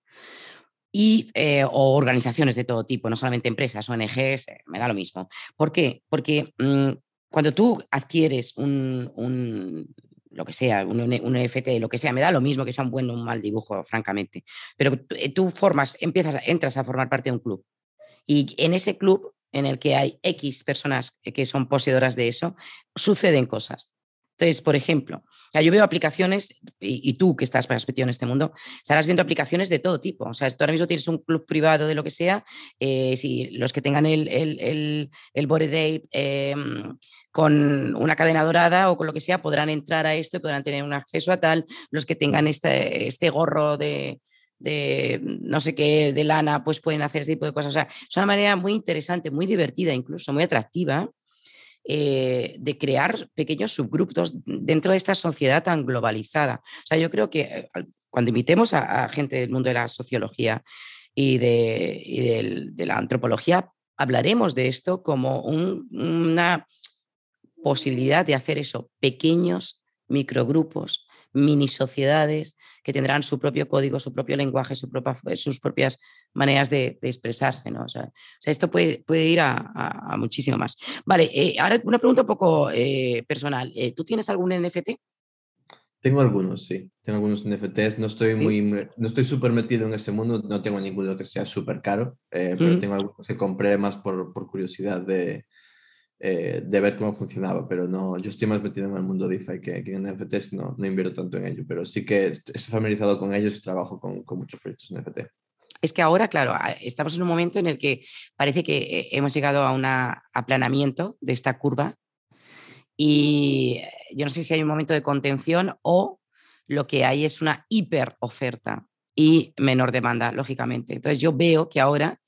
Y, eh, o organizaciones de todo tipo, no solamente empresas, ONGs, eh, me da lo mismo. ¿Por qué? Porque mm, cuando tú adquieres un, lo que sea, un, un, NFT, lo que sea, me da lo mismo que sea un buen o un mal dibujo, francamente. Pero eh, tú formas, empiezas, entras a formar parte de un club. Y en ese club, en el que hay X personas que son poseedoras de eso, suceden cosas. Entonces, por ejemplo, yo veo aplicaciones, y, tú que estás metido en este mundo, estarás viendo aplicaciones de todo tipo. O sea, tú ahora mismo tienes un club privado de lo que sea, eh, si los que tengan el, el, el, el Day em, con una cadena dorada o con lo que sea podrán entrar a esto y podrán tener un acceso a tal. Los que tengan este, este gorro de, de no sé qué, de lana, pues pueden hacer este tipo de cosas. O sea, es una manera muy interesante, muy divertida, incluso muy atractiva eh, de crear pequeños subgrupos dentro de esta sociedad tan globalizada. O sea, yo creo que eh, cuando invitemos a, gente del mundo de la sociología y de, la antropología, hablaremos de esto como una posibilidad de hacer eso, pequeños microgrupos mini sociedades que tendrán su propio código, su propio lenguaje, su propia, sus propias maneras de, expresarse. ¿no? O, sea, esto puede, puede ir a, muchísimo más. Vale, eh, ahora una pregunta un poco eh, personal. Eh, ¿Tú tienes algún NFT? Tengo algunos, sí. Tengo algunos NFTs. No estoy muy, no estoy súper metido en ese mundo. No tengo ninguno que sea súper caro, pero tengo algunos que compré más por, por curiosidad de, eh, de ver cómo funcionaba, pero no, yo estoy más metido en el mundo DeFi que, que en NFTs, no, no invierto tanto en ello, pero sí que estoy familiarizado con ellos y trabajo con, con muchos proyectos NFT. Es que ahora, claro, estamos en un momento en el que parece que eh, hemos llegado a un aplanamiento de esta curva y yo no sé si hay un momento de contención o lo que hay es una hiper oferta y menor demanda, lógicamente. Entonces yo veo que ahora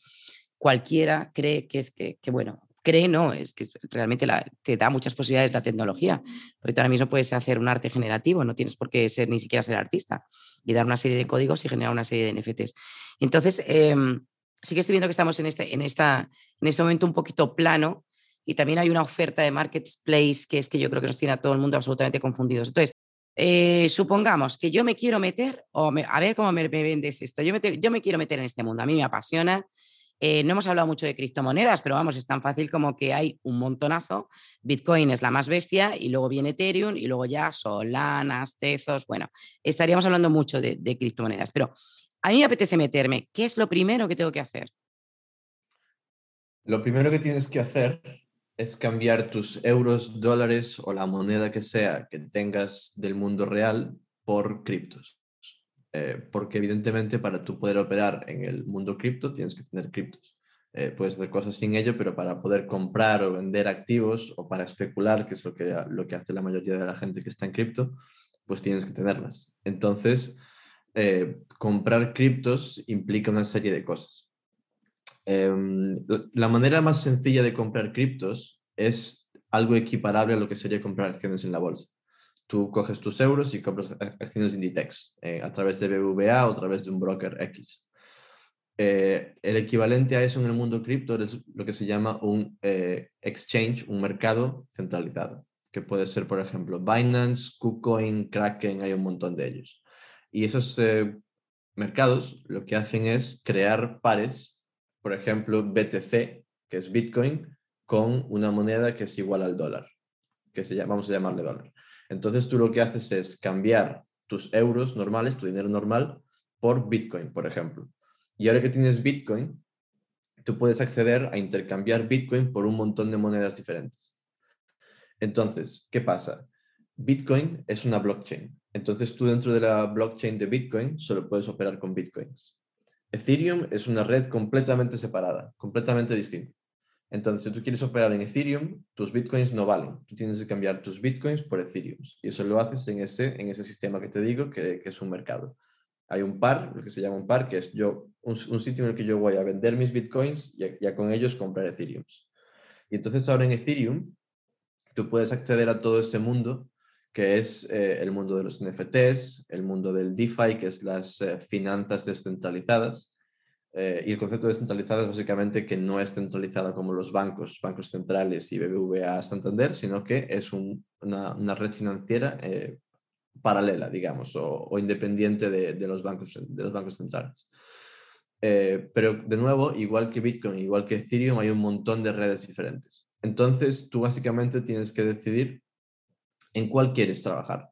cualquiera cree que es que, bueno, cree no, es que realmente te da muchas posibilidades la tecnología, porque tú ahora mismo puedes hacer un arte generativo, no tienes por qué ser ni siquiera ser artista y dar una serie de códigos y generar una serie de NFTs. Entonces, em, sí que estoy viendo que estamos en este, en, esta, en este momento un poquito plano y también hay una oferta de marketplace que es que yo creo que nos tiene a todo el mundo absolutamente confundidos. Entonces, eh, supongamos que yo me quiero meter, o a ver cómo me, vendes esto, yo me, yo me quiero meter en este mundo, a mí me apasiona, eh, no hemos hablado mucho de criptomonedas, pero vamos, es tan fácil como que hay un montonazo. Bitcoin es la más bestia y luego viene Ethereum y luego ya Solanas, Tezos. Bueno, estaríamos hablando mucho de, de criptomonedas, pero a mí me apetece meterme. ¿Qué es lo primero que tengo que hacer? Lo primero que tienes que hacer es cambiar tus euros, dólares o la moneda que sea que tengas del mundo real por criptos. Eh, porque evidentemente para tú poder operar en el mundo cripto tienes que tener criptos. Eh, puedes hacer cosas sin ello, pero para poder comprar o vender activos o para especular, que es lo que, lo que hace la mayoría de la gente que está en cripto, pues tienes que tenerlas. Entonces, eh, comprar criptos implica una serie de cosas. Em, la manera más sencilla de comprar criptos es algo equiparable a lo que sería comprar acciones en la bolsa tú coges tus euros y compras acciones de Inditex eh, a través de BBVA o a través de un broker X. Eh, el equivalente a eso en el mundo cripto es lo que se llama un eh, exchange, un mercado centralizado, que puede ser, por ejemplo, Binance, KuCoin, Kraken, hay un montón de ellos. Y esos mercados lo que hacen es crear pares, por ejemplo, BTC, que es Bitcoin, con una moneda que es igual al dólar, que se llama, vamos a llamarle dólar. Entonces tú lo que haces es cambiar tus euros normales, tu dinero normal, por Bitcoin, por ejemplo. Y ahora que tienes Bitcoin, tú puedes acceder a intercambiar Bitcoin por un montón de monedas diferentes. Entonces, ¿qué pasa? Bitcoin es una blockchain. Entonces tú dentro de la blockchain de Bitcoin solo puedes operar con Bitcoins. Ethereum es una red completamente separada, completamente distinta. Entonces, si tú quieres operar en Ethereum, tus bitcoins no valen. Tú tienes que cambiar tus bitcoins por Ethereum. Y eso lo haces en ese, en ese sistema que te digo, que, es un mercado. Hay un par, lo que se llama un par, que es yo, un, sitio en el que yo voy a vender mis bitcoins y ya con ellos comprar Ethereum. Y entonces ahora en Ethereum, tú puedes acceder a todo ese mundo que es eh, el mundo de los NFTs, el mundo del DeFi, que es las eh, finanzas descentralizadas, eh, y el concepto de descentralizado es básicamente que no es centralizada como los bancos, bancos centrales y BBVA Santander, sino que es una, red financiera eh, paralela, digamos, o, independiente de, de, los bancos, de los bancos centrales. Eh, pero de nuevo, igual que Bitcoin, igual que Ethereum, hay un montón de redes diferentes. Entonces, tú básicamente tienes que decidir en cuál quieres trabajar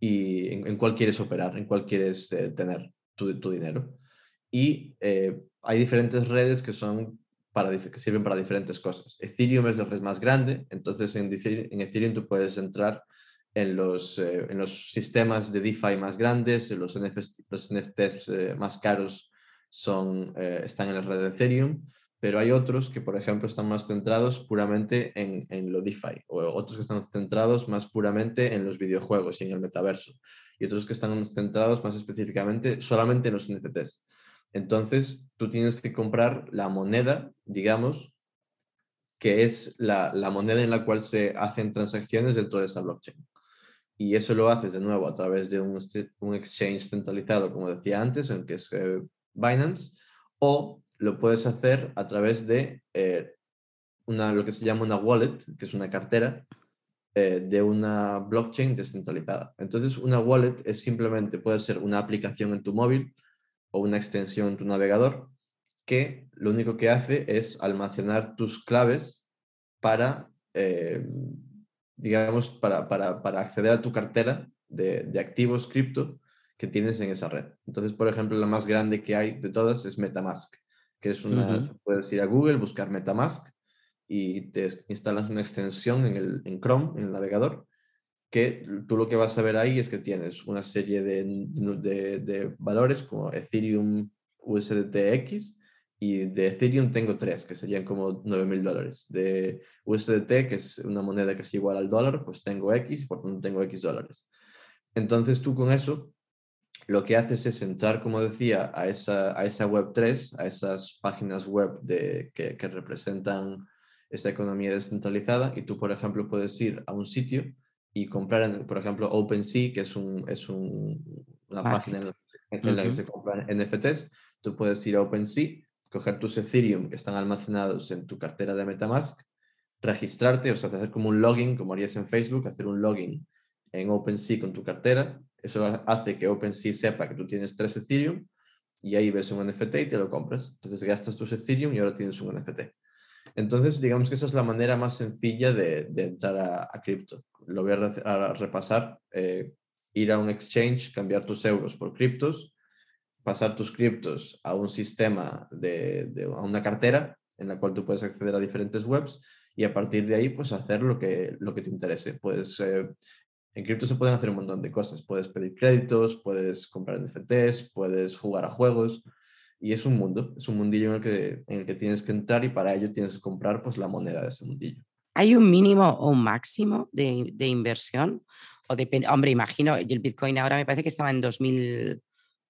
y en, cuál quieres operar, en cuál quieres tener tu, tu dinero y eh, hay diferentes redes que, son que sirven para diferentes cosas. Ethereum es la red más grande, entonces en, Ethereum tú puedes entrar en los, eh, en los sistemas de DeFi más grandes, los, los NFTs eh, más caros son, están en la red de Ethereum, pero hay otros que, por ejemplo, están más centrados puramente en, en, lo DeFi, o otros que están centrados más puramente en los videojuegos y en el metaverso, y otros que están centrados más específicamente solamente en los NFTs. Entonces, tú tienes que comprar la moneda, digamos, que es la, moneda en la cual se hacen transacciones dentro de esa blockchain. Y eso lo haces de nuevo a través de un, un exchange centralizado, como decía antes, en que es eh, Binance, o lo puedes hacer a través de eh, una, lo que se llama una wallet, que es una cartera eh, de una blockchain descentralizada. Entonces, una wallet es simplemente, puede ser una aplicación en tu móvil, o una extensión en tu navegador que lo único que hace es almacenar tus claves para, eh, digamos, para, para, acceder a tu cartera de, activos cripto que tienes en esa red. Entonces, por ejemplo, la más grande que hay de todas es Metamask, que es una, puedes ir a Google, buscar Metamask y te instalas una extensión en, el, en Chrome, en el navegador, que tú lo que vas a ver ahí es que tienes una serie de, de, valores como Ethereum USDTX y de Ethereum tengo tres, que serían como 9 mil dólares. De USDT, que es una moneda que es igual al dólar, pues tengo X, por tanto tengo X dólares. Entonces tú con eso lo que haces es entrar, como decía, a esa, a esa web 3, a esas páginas web de, que, que representan esta economía descentralizada y tú, por ejemplo, puedes ir a un sitio y comprar, por ejemplo, OpenSea, que es, un, es un, una página en la, que se compran NFTs, tú puedes ir a OpenSea, coger tus Ethereum que están almacenados en tu cartera de Metamask, registrarte, o sea, hacer como un login, como harías en Facebook, hacer un login en OpenSea con tu cartera. Eso hace que OpenSea sepa que tú tienes tres Ethereum y ahí ves un NFT y te lo compras. Entonces gastas tus Ethereum y ahora tienes un NFT. Entonces, digamos que esa es la manera más sencilla de, entrar a, cripto. Lo voy a, repasar. Eh, ir a un exchange, cambiar tus euros por criptos, pasar tus criptos a un sistema, de, a una cartera en la cual tú puedes acceder a diferentes webs y a partir de ahí, pues hacer lo que, lo que te interese. Pues en cripto se pueden hacer un montón de cosas. Puedes pedir créditos, puedes comprar NFTs, puedes jugar a juegos. Y es un mundo, es un mundillo en el que, en el que tienes que entrar y para ello tienes que comprar pues, la moneda de ese mundillo. ¿Hay un mínimo o un máximo de, de inversión? O depende, hombre, imagino, el Bitcoin ahora me parece que estaba en 2000,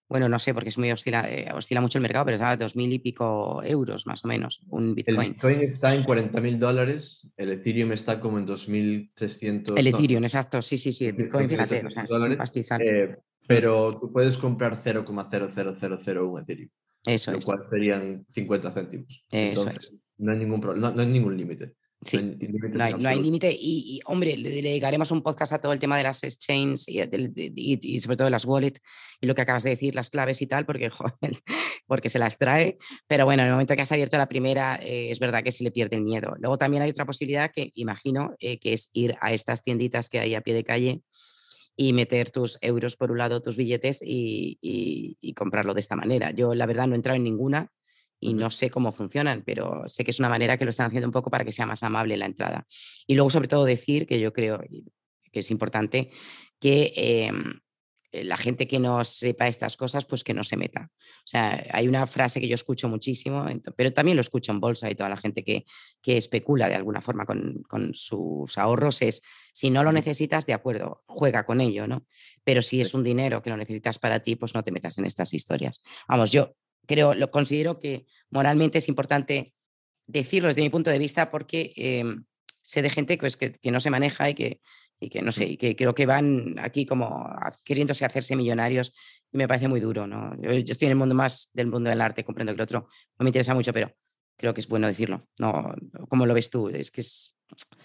bueno, no sé, porque es muy oscila, eh, oscila mucho el mercado, pero estaba en 2.000 y pico euros más o menos, un Bitcoin. El Bitcoin está en 40 mil dólares, el Ethereum está como en 2.300. El Ethereum, exacto, sí, sí, sí, el Bitcoin, fíjate, o sea, es un pastizal. Eh, pero tú puedes comprar 0,00001 Ethereum. Eso lo cual serían 50 céntimos. Eso es. No hay ningún, no, no hay ningún límite. Sí, no hay, límite. Y, hombre, le, dedicaremos un podcast a todo el tema de las exchanges y, y, sobre todo de las wallets y lo que acabas de decir, las claves y tal, porque, porque se las trae. Pero bueno, en el momento que has abierto la primera, eh, es verdad que se le pierde el miedo. Luego también hay otra posibilidad que imagino eh, que es ir a estas tienditas que hay a pie de calle y meter tus euros por un lado, tus billetes y, y comprarlo de esta manera. Yo la verdad no he entrado en ninguna y no sé cómo funcionan, pero sé que es una manera que lo están haciendo un poco para que sea más amable la entrada. Y luego, sobre todo, decir que yo creo que es importante que em, la gente que no sepa estas cosas, pues que no se meta. O sea, hay una frase que yo escucho muchísimo, pero también lo escucho en bolsa y toda la gente que, que especula de alguna forma con, con, sus ahorros es, si no lo necesitas, de acuerdo, juega con ello, ¿no? Pero si es un dinero que lo necesitas para ti, pues no te metas en estas historias. Vamos, yo creo, lo considero que moralmente es importante decirlo desde mi punto de vista porque em, sé de gente pues, que, que, no se maneja y que, y que no sé, y que creo que van aquí como queriéndose hacerse millonarios y me parece muy duro, ¿no? Yo, estoy en el mundo más del mundo del arte, comprendo que el otro no me interesa mucho, pero creo que es bueno decirlo. No, ¿Cómo lo ves tú? Es que es...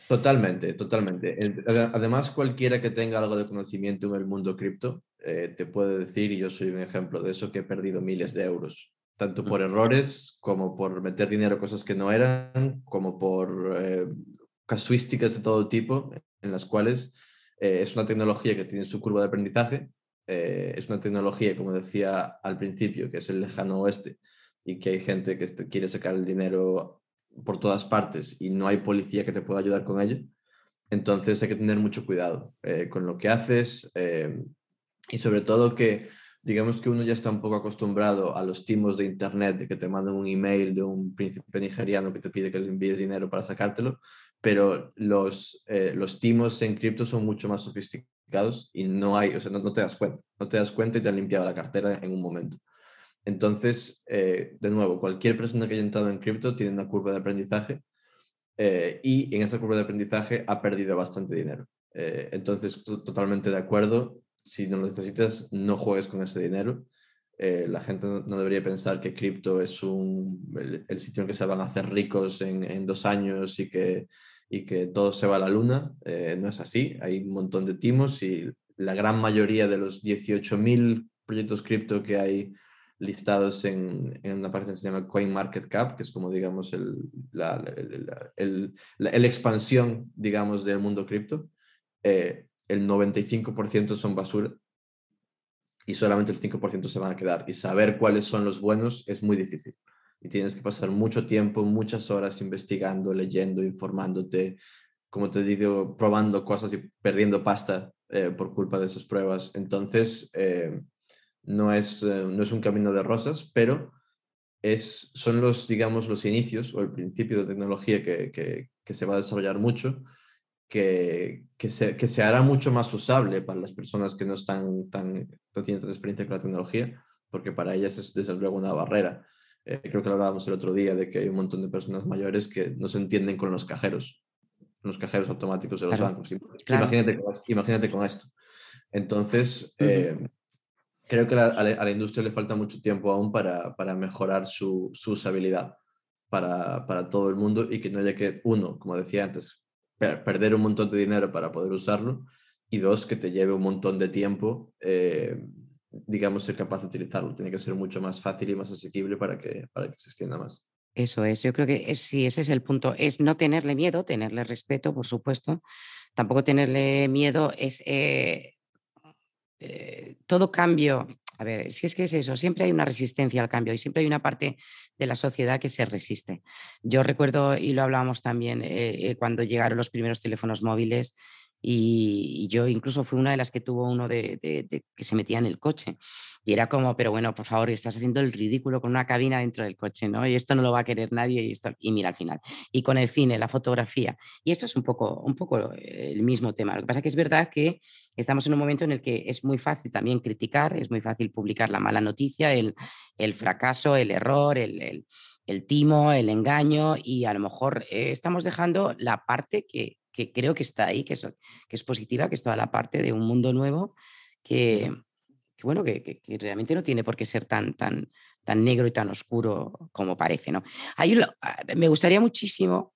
Totalmente, totalmente. Además, cualquiera que tenga algo de conocimiento en el mundo cripto eh, te puede decir, y yo soy un ejemplo de eso, que he perdido miles de euros, tanto por errores como por meter dinero a cosas que no eran, como por eh, casuísticas de todo tipo, en las cuales eh, es una tecnología que tiene su curva de aprendizaje, es una tecnología, como decía al principio, que es el lejano oeste y que hay gente que quiere sacar el dinero por todas partes y no hay policía que te pueda ayudar con ello. Entonces hay que tener mucho cuidado con lo que haces, y sobre todo que, digamos que uno ya está un poco acostumbrado a los timos de Internet, de que te mandan un email de un príncipe nigeriano que te pide que le envíes dinero para sacártelo, pero los, eh, los timos en cripto son mucho más sofisticados y no hay, o sea, no, te das cuenta, no te das cuenta y te han limpiado la cartera en un momento. Entonces, eh, de nuevo, cualquier persona que haya entrado en cripto tiene una curva de aprendizaje eh, y en esa curva de aprendizaje ha perdido bastante dinero. entonces, totalmente de acuerdo si no lo necesitas, no juegues con ese dinero. Eh, la gente no, debería pensar que cripto es un, el, sitio en que se van a hacer ricos en, dos años y que, y que todo se va a la luna. Eh, no es así. Hay un montón de timos y la gran mayoría de los 18.000 proyectos cripto que hay listados en, en, una página que se llama CoinMarketCap, que es como, digamos, el, la, el, expansión, digamos, del mundo cripto. Eh, el 95% son basura y solamente el 5% se van a quedar. Y saber cuáles son los buenos es muy difícil. Y tienes que pasar mucho tiempo, muchas horas investigando, leyendo, informándote, como te digo, probando cosas y perdiendo pasta eh, por culpa de esas pruebas. Entonces, eh, no, es, eh, no es un camino de rosas, pero es, son los, digamos, los inicios o el principio de tecnología que, que, que se va a desarrollar mucho que, que, se, que se hará mucho más usable para las personas que no, están tan, no tienen tanta experiencia con la tecnología, porque para ellas es desde luego una barrera. Eh, creo que lo hablábamos el otro día de que hay un montón de personas mayores que no se entienden con los cajeros, los cajeros automáticos de los bancos. Imagínate, imagínate, con esto. Entonces, eh, creo que a, la, industria le falta mucho tiempo aún para, para mejorar su, su usabilidad para, para, todo el mundo y que no haya que, uno, como decía antes, perder un montón de dinero para poder usarlo y dos, que te lleve un montón de tiempo. Eh, digamos, ser capaz de utilizarlo. Tiene que ser mucho más fácil y más asequible para que, para que se extienda más. Eso es, yo creo que sí, ese es el punto. Es no tenerle miedo, tenerle respeto, por supuesto. Tampoco tenerle miedo es eh, eh, todo cambio. A ver, si es que es eso, siempre hay una resistencia al cambio y siempre hay una parte de la sociedad que se resiste. Yo recuerdo, y lo hablábamos también, eh, cuando llegaron los primeros teléfonos móviles, y, yo incluso fui una de las que tuvo uno de, que se metía en el coche. Y era como, pero bueno, por favor, estás haciendo el ridículo con una cabina dentro del coche, ¿no? Y esto no lo va a querer nadie. Y, esto, y mira al final. Y con el cine, la fotografía. Y esto es un poco, un poco el mismo tema. Lo que pasa es que es verdad que estamos en un momento en el que es muy fácil también criticar, es muy fácil publicar la mala noticia, el, el fracaso, el error, el, el el timo, el engaño y a lo mejor eh, estamos dejando la parte que, que creo que está ahí, que es, que es positiva, que es toda la parte de un mundo nuevo que, bueno, que, realmente no tiene por qué ser tan, tan, tan negro y tan oscuro como parece, ¿no? Hay ah, me gustaría muchísimo,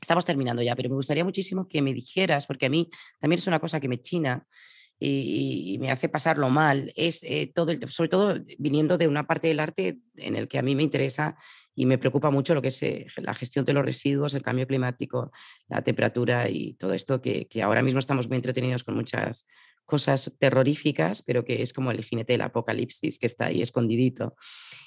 estamos terminando ya, pero me gustaría muchísimo que me dijeras, porque a mí también es una cosa que me china, y, me hace pasarlo mal, es eh, todo el, sobre todo viniendo de una parte del arte en el que a mí me interesa y me preocupa mucho lo que es eh, la gestión de los residuos, el cambio climático, la temperatura y todo esto que, que ahora mismo estamos muy entretenidos con muchas cosas terroríficas, pero que es como el jinete del apocalipsis que está ahí escondidito.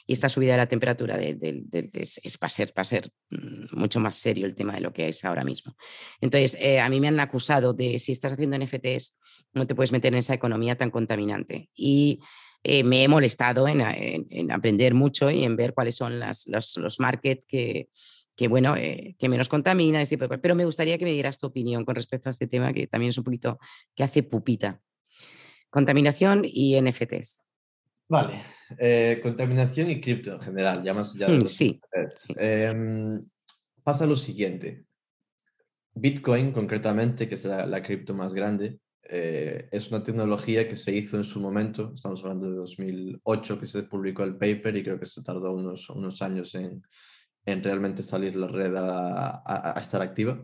Y esta subida de la temperatura es, para ser, para ser mm, mucho más serio el tema de lo que es ahora mismo. Entonces, eh, a mí me han acusado de si estás haciendo NFTs, no te puedes meter en esa economía tan contaminante. Y eh, me he molestado en, aprender mucho y en ver cuáles son las, los, los markets que, que bueno, eh, que menos contamina, este tipo de Pero me gustaría que me dieras tu opinión con respecto a este tema, que también es un poquito que hace pupita. Contaminación y NFTs. Vale, eh, contaminación y cripto en general, ya más allá de mm, sí, em, pasa lo siguiente. Bitcoin, concretamente, que es la, cripto más grande, eh, es una tecnología que se hizo en su momento, estamos hablando de 2008 que se publicó el paper y creo que se tardó unos, unos años en, en realmente salir la red a, estar activa.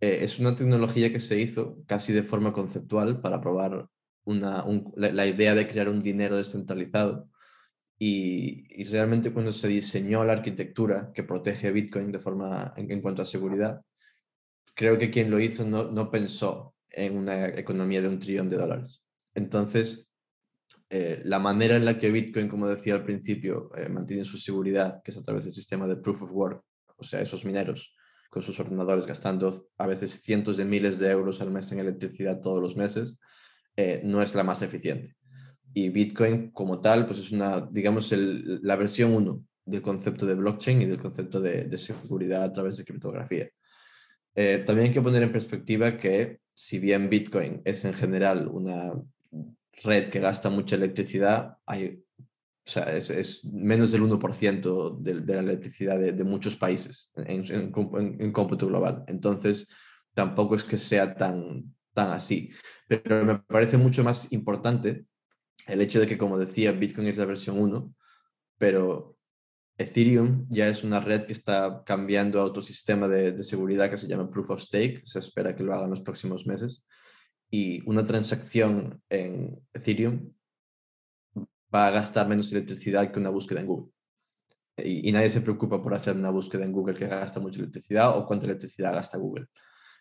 Eh, es una tecnología que se hizo casi de forma conceptual para probar la, idea de crear un dinero descentralizado. Y, realmente cuando se diseñó la arquitectura que protege Bitcoin de forma en, cuanto a seguridad, creo que quien lo hizo no, no, pensó en una economía de un trillón de dólares. Entonces, eh, la manera en la que Bitcoin, como decía al principio, eh, mantiene su seguridad, que es a través del sistema de proof of work, o sea, esos mineros con sus ordenadores gastando a veces cientos de miles de euros al mes en electricidad todos los meses, eh, no es la más eficiente. Y Bitcoin como tal, pues es una, digamos, la versión 1 del concepto de blockchain y del concepto de, seguridad a través de criptografía. También hay que poner en perspectiva que si bien Bitcoin es en general una red que gasta mucha electricidad, hay, o sea, es, menos del 1% de, de, la electricidad de, muchos países en, en, cómputo global. Entonces, tampoco es que sea tan, tan así. Pero me parece mucho más importante el hecho de que, como decía, Bitcoin es la versión 1, pero Ethereum ya es una red que está cambiando a otro sistema de, de, seguridad que se llama Proof of Stake. Se espera que lo haga en los próximos meses. Y una transacción en Ethereum va a gastar menos electricidad que una búsqueda en Google. Y, nadie se preocupa por hacer una búsqueda en Google que gasta mucha electricidad o cuánta electricidad gasta Google.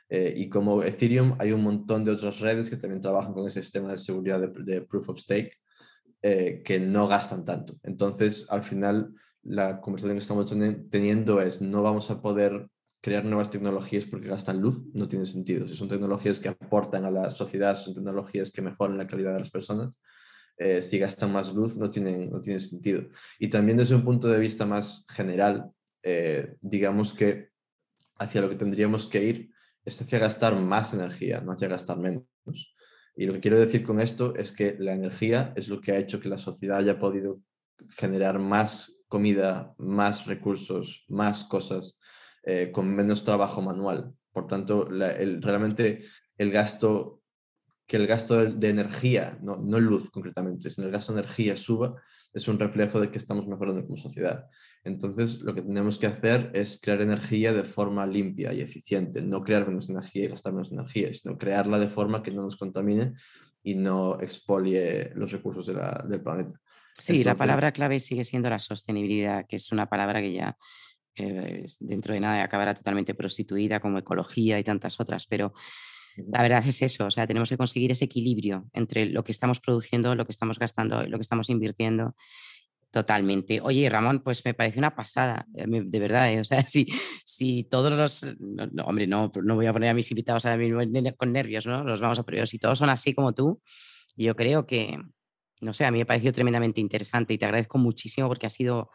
Eh, y como Ethereum, hay un montón de otras redes que también trabajan con ese sistema de seguridad de, Proof of Stake eh, que no gastan tanto. Entonces, al final, la conversación que estamos teniendo es no vamos a poder crear nuevas tecnologías porque gastan luz, no tiene sentido. Si son tecnologías que aportan a la sociedad, son tecnologías que mejoran la calidad de las personas, eh, si gastan más luz no tienen, no tiene sentido. Y también desde un punto de vista más general, digamos que hacia lo que tendríamos que ir es hacia gastar más energía, no hacia gastar menos. Y lo que quiero decir con esto es que la energía es lo que ha hecho que la sociedad haya podido generar más comida, más recursos, más cosas eh, con menos trabajo manual. Por tanto, realmente el gasto, que el gasto de, energía, no, no luz concretamente, sino el gasto de energía suba, es un reflejo de que estamos mejorando como sociedad. Entonces, lo que tenemos que hacer es crear energía de forma limpia y eficiente, no crear menos energía y gastar menos energía, sino crearla de forma que no nos contamine y no expolie los recursos del planeta. Sí, la palabra clave sigue siendo la sostenibilidad, que es una palabra que ya eh, dentro de nada acabará totalmente prostituida como ecología y tantas otras, pero la verdad es eso, o sea, tenemos que conseguir ese equilibrio entre lo que estamos produciendo, lo que estamos gastando, lo que estamos invirtiendo. Totalmente. Oye, Ramón, pues me parece una pasada, eh, de verdad, ¿eh? o sea, si, si todos los, hombre, no, no voy a poner a mis invitados ahora mismo con nervios, ¿no? Los vamos a poner, si todos son así como tú, yo creo que, no sé, a mí me ha parecido tremendamente interesante y te agradezco muchísimo porque ha sido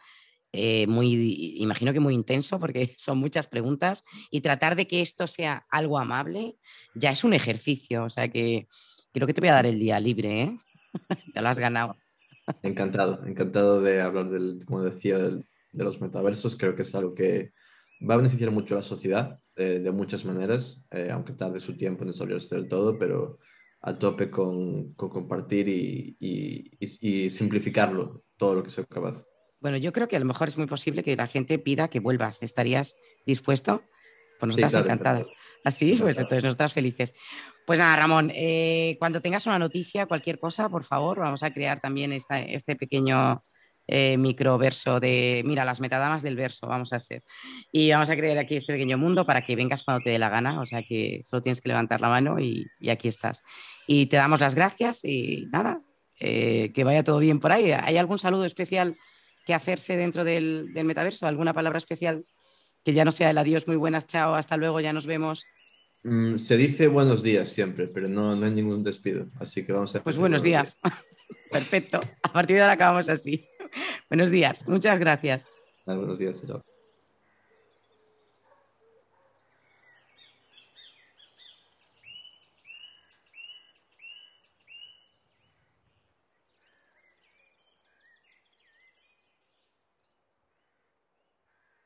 eh, muy, imagino que muy intenso porque son muchas preguntas y tratar de que esto sea algo amable ya es un ejercicio, o sea que creo que te voy a dar el día libre, ¿eh? te lo has ganado. Encantado, encantado de hablar del, como decía, de los metaversos, creo que es algo que va a beneficiar mucho a la sociedad eh, de muchas maneras, aunque tarde su tiempo en desarrollarse del todo, pero a tope con, compartir y, y, simplificarlo todo lo que sea capaz. Bueno, yo creo que a lo mejor es muy posible que la gente pida que vuelvas. ¿Estarías dispuesto? Pues nosotras sí, encantadas. Así, pues entonces nosotras felices. Pues nada, Ramón, eh, cuando tengas una noticia, cualquier cosa, por favor, vamos a crear también este pequeño eh, microverso de, mira, las metadamas del verso, vamos a hacer. Y vamos a crear aquí este pequeño mundo para que vengas cuando te dé la gana, o sea que solo tienes que levantar la mano y, aquí estás. Y te damos las gracias y nada, eh, que vaya todo bien por ahí. ¿Hay algún saludo especial que hacerse dentro del, metaverso? ¿Alguna palabra especial que ya no sea el adiós, muy buenas, chao, hasta luego, ya nos vemos? Mm, se dice buenos días siempre, pero no, no hay ningún despido, así que vamos a... Pues buenos días. Perfecto. A partir de ahora acabamos así. buenos días. Muchas gracias. buenos días. Chao.